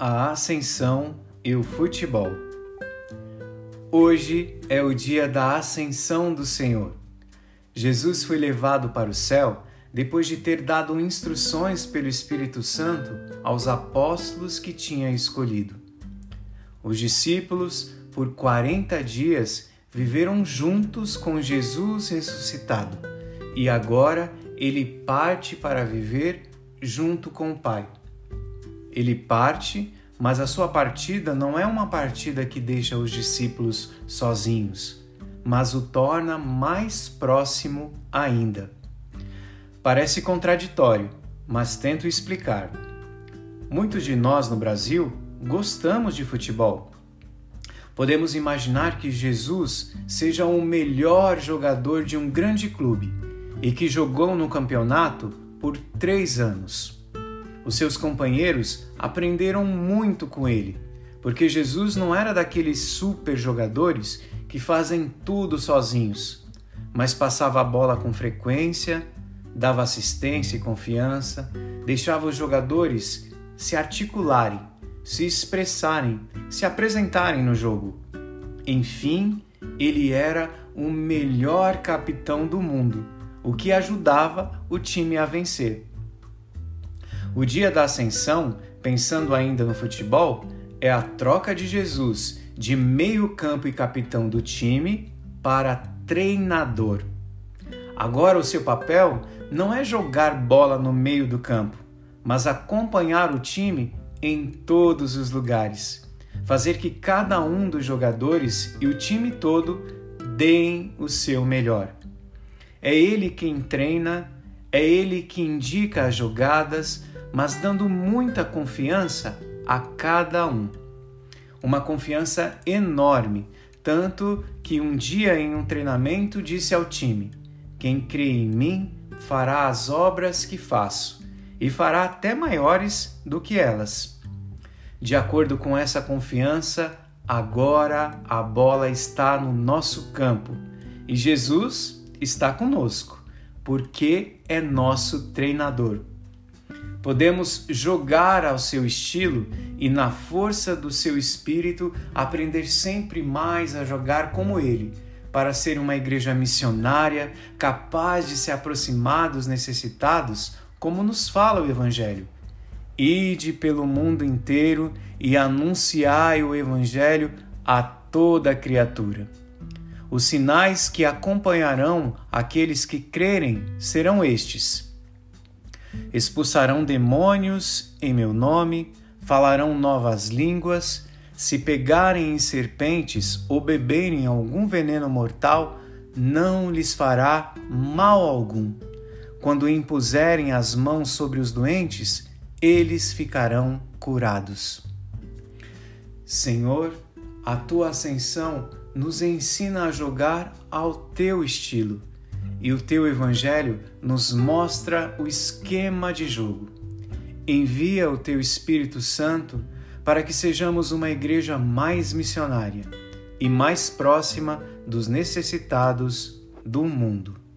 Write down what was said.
a ascensão e o futebol. Hoje é o dia da ascensão do Senhor. Jesus foi levado para o céu depois de ter dado instruções pelo Espírito Santo aos apóstolos que tinha escolhido. Os discípulos, por 40 dias, viveram juntos com Jesus ressuscitado e agora ele parte para viver junto com o Pai. Ele parte, mas a sua partida não é uma partida que deixa os discípulos sozinhos, mas o torna mais próximo ainda. Parece contraditório, mas tento explicar. Muitos de nós no Brasil gostamos de futebol. Podemos imaginar que Jesus seja o melhor jogador de um grande clube e que jogou no campeonato por três anos. Os seus companheiros aprenderam muito com ele, porque Jesus não era daqueles super jogadores que fazem tudo sozinhos, mas passava a bola com frequência, dava assistência e confiança, deixava os jogadores se articularem, se expressarem, se apresentarem no jogo. Enfim, ele era o melhor capitão do mundo o que ajudava o time a vencer. O dia da ascensão, pensando ainda no futebol, é a troca de Jesus de meio-campo e capitão do time para treinador. Agora o seu papel não é jogar bola no meio do campo, mas acompanhar o time em todos os lugares. Fazer que cada um dos jogadores e o time todo deem o seu melhor. É ele quem treina, é ele que indica as jogadas, mas dando muita confiança a cada um. Uma confiança enorme, tanto que um dia em um treinamento disse ao time: Quem crê em mim fará as obras que faço, e fará até maiores do que elas. De acordo com essa confiança, agora a bola está no nosso campo e Jesus está conosco, porque é nosso treinador. Podemos jogar ao seu estilo e, na força do seu espírito, aprender sempre mais a jogar como ele, para ser uma igreja missionária capaz de se aproximar dos necessitados, como nos fala o Evangelho. Ide pelo mundo inteiro e anunciai o Evangelho a toda criatura. Os sinais que acompanharão aqueles que crerem serão estes: expulsarão demônios em meu nome, falarão novas línguas, se pegarem em serpentes ou beberem algum veneno mortal, não lhes fará mal algum. Quando impuserem as mãos sobre os doentes, eles ficarão curados. Senhor, a tua ascensão nos ensina a jogar ao teu estilo e o teu evangelho nos mostra o esquema de jogo. Envia o teu Espírito Santo para que sejamos uma igreja mais missionária e mais próxima dos necessitados do mundo.